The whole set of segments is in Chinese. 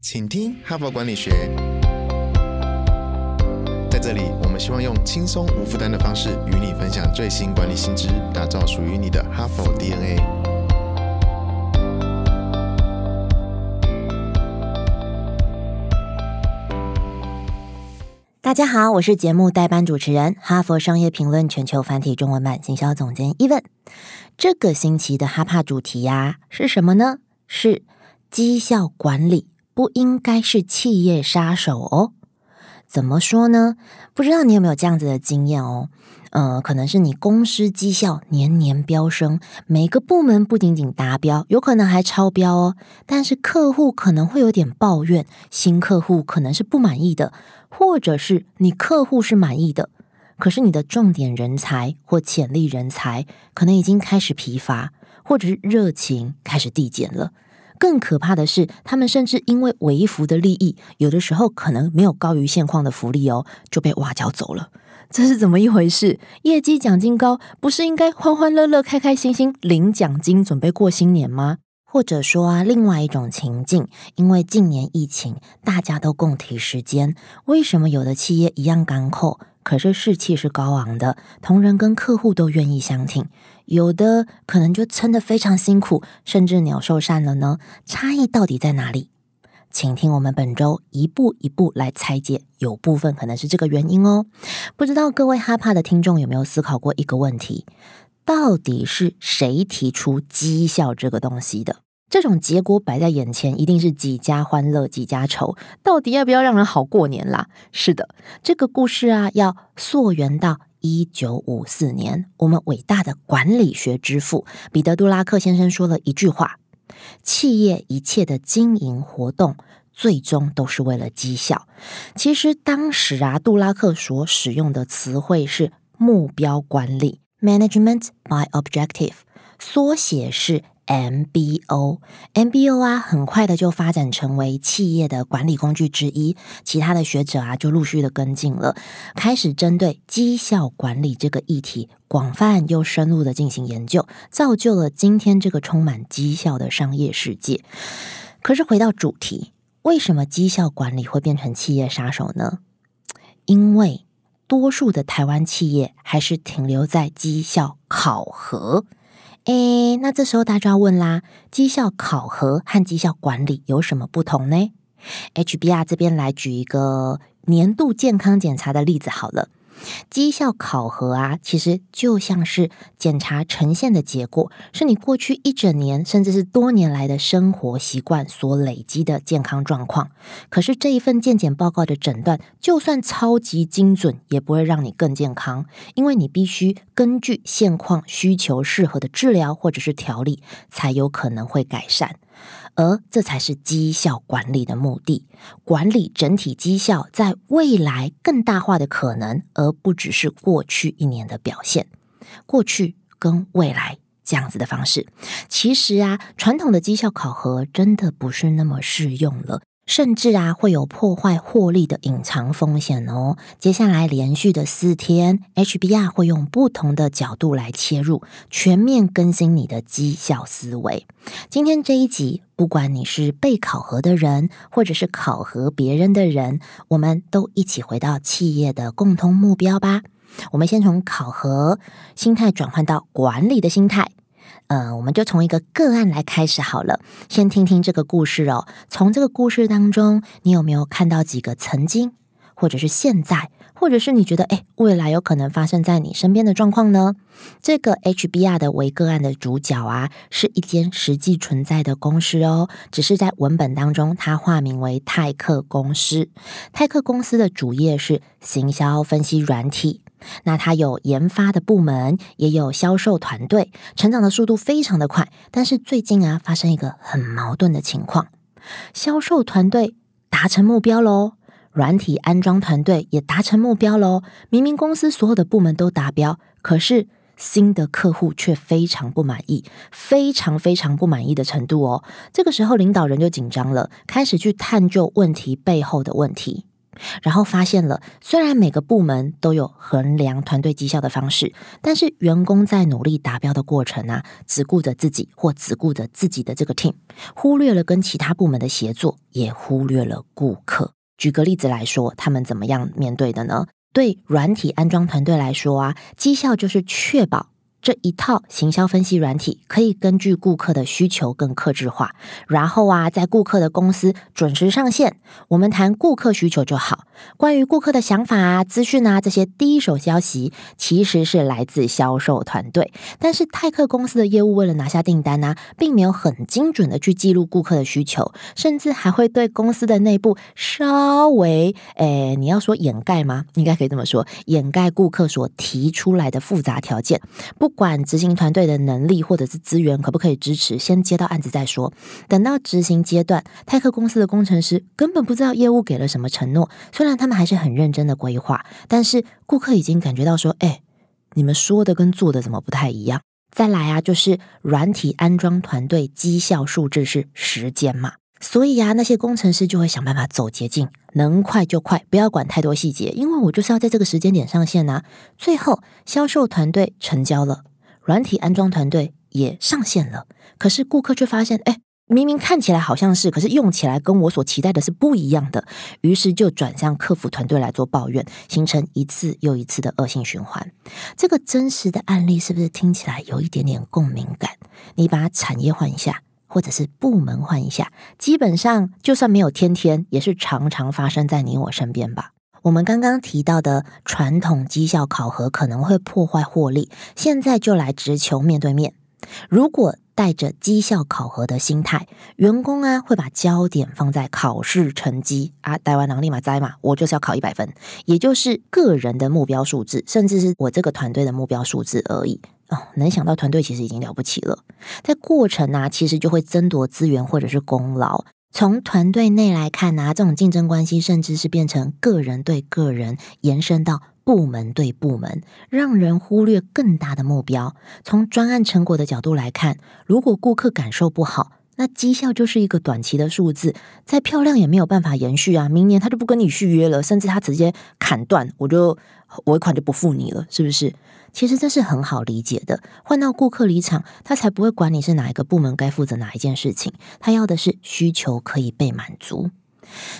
请听哈佛管理学。在这里，我们希望用轻松无负担的方式与你分享最新管理新知，打造属于你的哈佛 DNA。大家好，我是节目代班主持人，哈佛商业评论全球繁体中文版行销总监 Evan。这个星期的哈帕主题呀是什么呢？是绩效管理。不应该是企业杀手哦？怎么说呢？不知道你有没有这样子的经验哦？呃，可能是你公司绩效年年飙升，每个部门不仅仅达标，有可能还超标哦。但是客户可能会有点抱怨，新客户可能是不满意的，或者是你客户是满意的，可是你的重点人才或潜力人才可能已经开始疲乏，或者是热情开始递减了。更可怕的是，他们甚至因为微服的利益，有的时候可能没有高于现况的福利哦，就被挖角走了。这是怎么一回事？业绩奖金高，不是应该欢欢乐乐、开开心心领奖金，准备过新年吗？或者说啊，另外一种情境，因为近年疫情，大家都共体时间，为什么有的企业一样干扣，可是士气是高昂的，同仁跟客户都愿意相挺？有的可能就撑得非常辛苦，甚至鸟兽散了呢？差异到底在哪里？请听我们本周一步一步来拆解，有部分可能是这个原因哦。不知道各位哈帕的听众有没有思考过一个问题？到底是谁提出绩效这个东西的？这种结果摆在眼前，一定是几家欢乐几家愁。到底要不要让人好过年啦？是的，这个故事啊，要溯源到一九五四年，我们伟大的管理学之父彼得·杜拉克先生说了一句话：“企业一切的经营活动，最终都是为了绩效。”其实当时啊，杜拉克所使用的词汇是目标管理。Management by Objective，缩写是 MBO。MBO 啊，很快的就发展成为企业的管理工具之一。其他的学者啊，就陆续的跟进了，开始针对绩效管理这个议题，广泛又深入的进行研究，造就了今天这个充满绩效的商业世界。可是回到主题，为什么绩效管理会变成企业杀手呢？因为多数的台湾企业还是停留在绩效考核，诶，那这时候大家就要问啦：绩效考核和绩效管理有什么不同呢？HBR 这边来举一个年度健康检查的例子好了。绩效考核啊，其实就像是检查呈现的结果，是你过去一整年甚至是多年来的生活习惯所累积的健康状况。可是这一份健检报告的诊断，就算超级精准，也不会让你更健康，因为你必须根据现况需求适合的治疗或者是调理，才有可能会改善。而这才是绩效管理的目的，管理整体绩效在未来更大化的可能，而不只是过去一年的表现。过去跟未来这样子的方式，其实啊，传统的绩效考核真的不是那么适用了。甚至啊，会有破坏获利的隐藏风险哦。接下来连续的四天，HBR 会用不同的角度来切入，全面更新你的绩效思维。今天这一集，不管你是被考核的人，或者是考核别人的人，我们都一起回到企业的共同目标吧。我们先从考核心态转换到管理的心态。呃，我们就从一个个案来开始好了。先听听这个故事哦。从这个故事当中，你有没有看到几个曾经，或者是现在，或者是你觉得哎，未来有可能发生在你身边的状况呢？这个 HBR 的为个案的主角啊，是一间实际存在的公司哦，只是在文本当中，它化名为泰克公司。泰克公司的主业是行销分析软体。那它有研发的部门，也有销售团队，成长的速度非常的快。但是最近啊，发生一个很矛盾的情况：销售团队达成目标喽，软体安装团队也达成目标喽。明明公司所有的部门都达标，可是新的客户却非常不满意，非常非常不满意的程度哦。这个时候，领导人就紧张了，开始去探究问题背后的问题。然后发现了，虽然每个部门都有衡量团队绩效的方式，但是员工在努力达标的过程啊，只顾着自己或只顾着自己的这个 team，忽略了跟其他部门的协作，也忽略了顾客。举个例子来说，他们怎么样面对的呢？对软体安装团队来说啊，绩效就是确保。这一套行销分析软体可以根据顾客的需求更克制化，然后啊，在顾客的公司准时上线。我们谈顾客需求就好。关于顾客的想法啊、资讯啊这些第一手消息，其实是来自销售团队。但是泰克公司的业务为了拿下订单呢，并没有很精准的去记录顾客的需求，甚至还会对公司的内部稍微，诶，你要说掩盖吗？应该可以这么说，掩盖顾客所提出来的复杂条件。不。不管执行团队的能力或者是资源可不可以支持，先接到案子再说。等到执行阶段，泰克公司的工程师根本不知道业务给了什么承诺。虽然他们还是很认真的规划，但是顾客已经感觉到说：“哎，你们说的跟做的怎么不太一样？”再来啊，就是软体安装团队绩效数字是时间嘛。所以呀，那些工程师就会想办法走捷径，能快就快，不要管太多细节，因为我就是要在这个时间点上线呐。最后，销售团队成交了，软体安装团队也上线了，可是顾客却发现，哎，明明看起来好像是，可是用起来跟我所期待的是不一样的，于是就转向客服团队来做抱怨，形成一次又一次的恶性循环。这个真实的案例是不是听起来有一点点共鸣感？你把产业换一下。或者是部门换一下，基本上就算没有天天，也是常常发生在你我身边吧。我们刚刚提到的传统绩效考核可能会破坏获利，现在就来直球面对面。如果带着绩效考核的心态，员工啊会把焦点放在考试成绩啊，台湾能立马摘嘛，我就是要考一百分，也就是个人的目标数字，甚至是我这个团队的目标数字而已。哦，能想到团队其实已经了不起了。在过程呢，其实就会争夺资源或者是功劳。从团队内来看呢，这种竞争关系甚至是变成个人对个人，延伸到部门对部门，让人忽略更大的目标。从专案成果的角度来看，如果顾客感受不好，那绩效就是一个短期的数字，再漂亮也没有办法延续啊！明年他就不跟你续约了，甚至他直接砍断，我就尾款就不付你了，是不是？其实这是很好理解的。换到顾客离场，他才不会管你是哪一个部门该负责哪一件事情，他要的是需求可以被满足。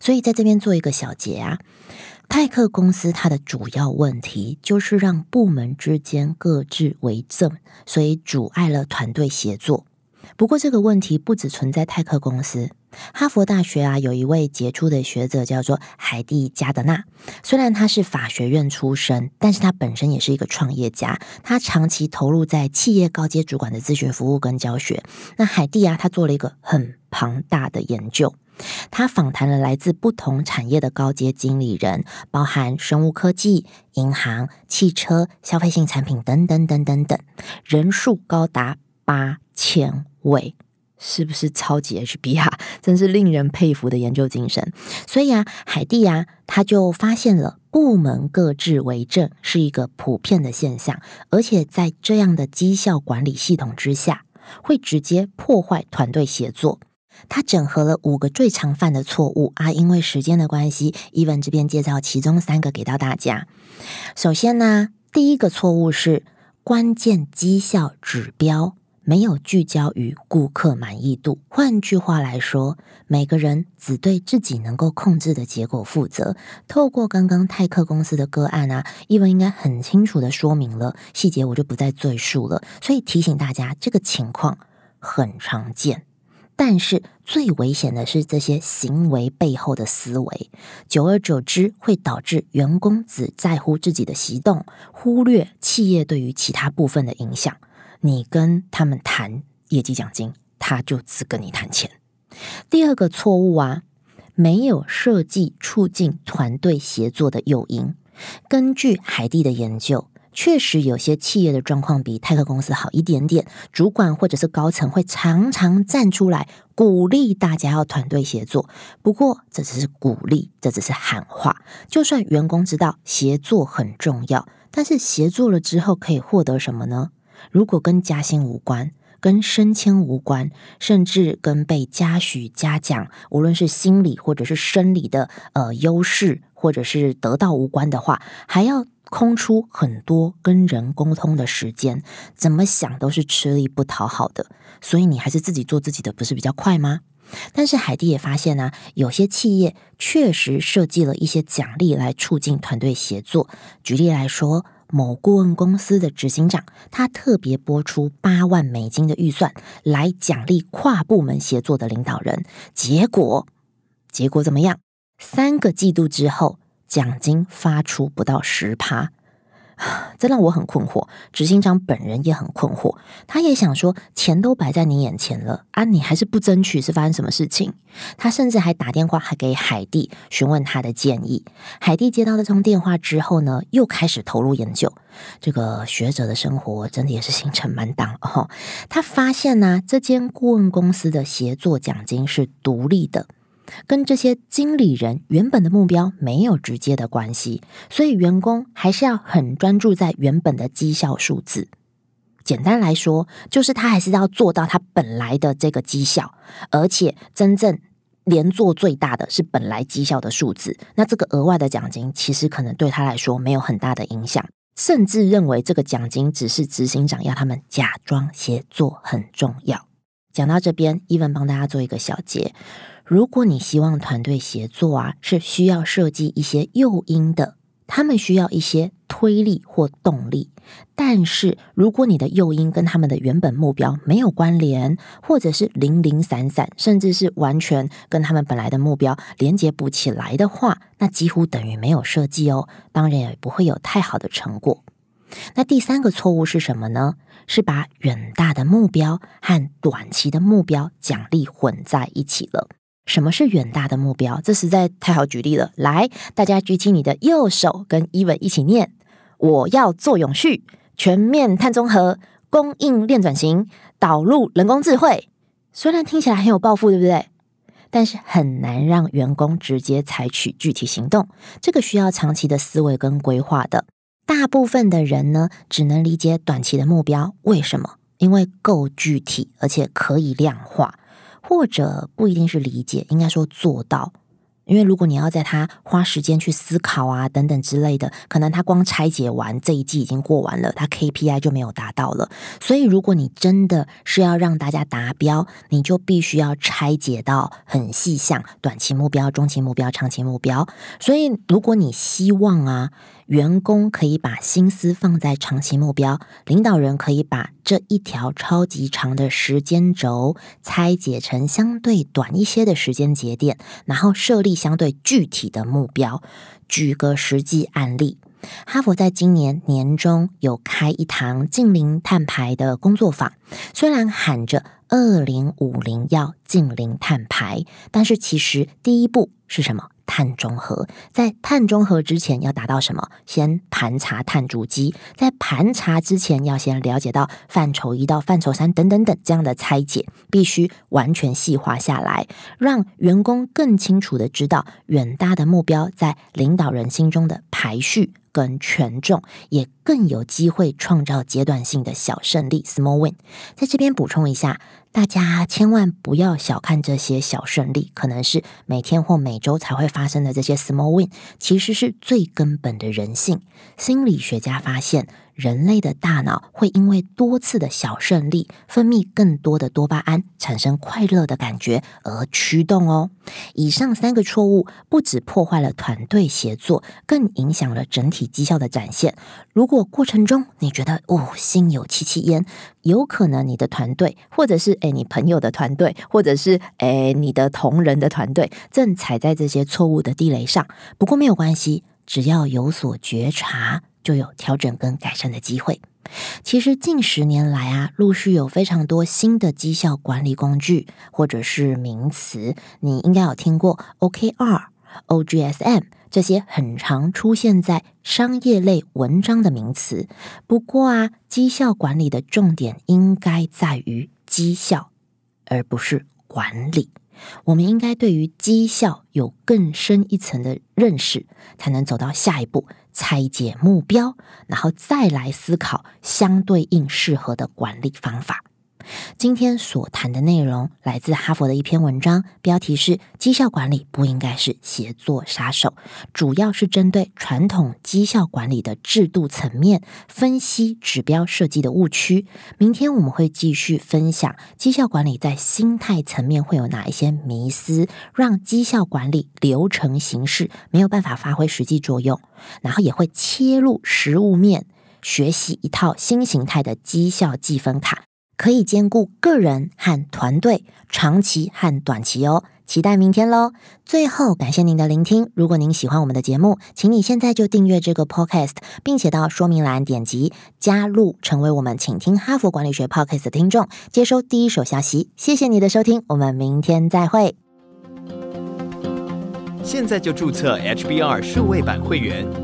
所以在这边做一个小结啊，泰克公司它的主要问题就是让部门之间各自为政，所以阻碍了团队协作。不过这个问题不只存在泰克公司，哈佛大学啊有一位杰出的学者叫做海蒂加德纳，虽然他是法学院出身，但是他本身也是一个创业家，他长期投入在企业高阶主管的咨询服务跟教学。那海蒂啊，他做了一个很庞大的研究，他访谈了来自不同产业的高阶经理人，包含生物科技、银行、汽车、消费性产品等等等等等，人数高达八千。喂是不是超级 HBR？真是令人佩服的研究精神。所以啊，海蒂啊，他就发现了部门各自为政是一个普遍的现象，而且在这样的绩效管理系统之下，会直接破坏团队协作。他整合了五个最常犯的错误啊，因为时间的关系，伊文这边介绍其中三个给到大家。首先呢，第一个错误是关键绩效指标。没有聚焦于顾客满意度。换句话来说，每个人只对自己能够控制的结果负责。透过刚刚泰克公司的个案啊，伊文应该很清楚的说明了细节，我就不再赘述了。所以提醒大家，这个情况很常见。但是最危险的是这些行为背后的思维，久而久之会导致员工只在乎自己的行动，忽略企业对于其他部分的影响。你跟他们谈业绩奖金，他就只跟你谈钱。第二个错误啊，没有设计促进团队协作的诱因。根据海蒂的研究，确实有些企业的状况比泰克公司好一点点，主管或者是高层会常常站出来鼓励大家要团队协作。不过这只是鼓励，这只是喊话。就算员工知道协作很重要，但是协作了之后可以获得什么呢？如果跟加薪无关，跟升迁无关，甚至跟被嘉许嘉奖，无论是心理或者是生理的呃优势。或者是得到无关的话，还要空出很多跟人沟通的时间，怎么想都是吃力不讨好的。所以你还是自己做自己的，不是比较快吗？但是海蒂也发现呢，有些企业确实设计了一些奖励来促进团队协作。举例来说，某顾问公司的执行长，他特别拨出八万美金的预算来奖励跨部门协作的领导人。结果，结果怎么样？三个季度之后，奖金发出不到十趴。这让我很困惑，执行长本人也很困惑。他也想说，钱都摆在你眼前了啊，你还是不争取，是发生什么事情？他甚至还打电话还给海蒂询问他的建议。海蒂接到这通电话之后呢，又开始投入研究。这个学者的生活真的也是行程满档哦。他发现呢，这间顾问公司的协作奖金是独立的。跟这些经理人原本的目标没有直接的关系，所以员工还是要很专注在原本的绩效数字。简单来说，就是他还是要做到他本来的这个绩效，而且真正连做最大的是本来绩效的数字。那这个额外的奖金，其实可能对他来说没有很大的影响，甚至认为这个奖金只是执行长要他们假装协作很重要。讲到这边，伊文帮大家做一个小结。如果你希望团队协作啊，是需要设计一些诱因的，他们需要一些推力或动力。但是，如果你的诱因跟他们的原本目标没有关联，或者是零零散散，甚至是完全跟他们本来的目标连接不起来的话，那几乎等于没有设计哦。当然也不会有太好的成果。那第三个错误是什么呢？是把远大的目标和短期的目标奖励混在一起了。什么是远大的目标？这实在太好举例了。来，大家举起你的右手，跟伊文一起念：我要做永续、全面碳中和、供应链转型、导入人工智慧。虽然听起来很有抱负，对不对？但是很难让员工直接采取具体行动。这个需要长期的思维跟规划的。大部分的人呢，只能理解短期的目标。为什么？因为够具体，而且可以量化。或者不一定是理解，应该说做到。因为如果你要在他花时间去思考啊等等之类的，可能他光拆解完这一季已经过完了，他 KPI 就没有达到了。所以如果你真的是要让大家达标，你就必须要拆解到很细项，短期目标、中期目标、长期目标。所以如果你希望啊。员工可以把心思放在长期目标，领导人可以把这一条超级长的时间轴拆解成相对短一些的时间节点，然后设立相对具体的目标。举个实际案例，哈佛在今年年中有开一堂近零碳排的工作坊，虽然喊着二零五零要近零碳排，但是其实第一步是什么？碳中和，在碳中和之前要达到什么？先盘查碳足迹，在盘查之前要先了解到范畴一到范畴三等等等这样的拆解，必须完全细化下来，让员工更清楚的知道远大的目标在领导人心中的排序跟权重，也更有机会创造阶段性的小胜利 （small win）。在这边补充一下。大家千万不要小看这些小胜利，可能是每天或每周才会发生的这些 small win，其实是最根本的人性。心理学家发现。人类的大脑会因为多次的小胜利分泌更多的多巴胺，产生快乐的感觉而驱动哦。以上三个错误不止破坏了团队协作，更影响了整体绩效的展现。如果过程中你觉得哦心有戚戚焉，有可能你的团队，或者是诶你朋友的团队，或者是诶你的同仁的团队，正踩在这些错误的地雷上。不过没有关系，只要有所觉察。就有调整跟改善的机会。其实近十年来啊，陆续有非常多新的绩效管理工具或者是名词，你应该有听过 OKR、OGSM 这些很常出现在商业类文章的名词。不过啊，绩效管理的重点应该在于绩效，而不是管理。我们应该对于绩效有更深一层的认识，才能走到下一步，拆解目标，然后再来思考相对应适合的管理方法。今天所谈的内容来自哈佛的一篇文章，标题是“绩效管理不应该是协作杀手”，主要是针对传统绩效管理的制度层面分析指标设计的误区。明天我们会继续分享绩效管理在心态层面会有哪一些迷思，让绩效管理流程形式没有办法发挥实际作用，然后也会切入实物面。学习一套新形态的绩效计分卡，可以兼顾个人和团队、长期和短期哦。期待明天喽！最后，感谢您的聆听。如果您喜欢我们的节目，请你现在就订阅这个 Podcast，并且到说明栏点击加入，成为我们请听哈佛管理学 Podcast 的听众，接收第一手消息。谢谢你的收听，我们明天再会。现在就注册 HBR 数位版会员。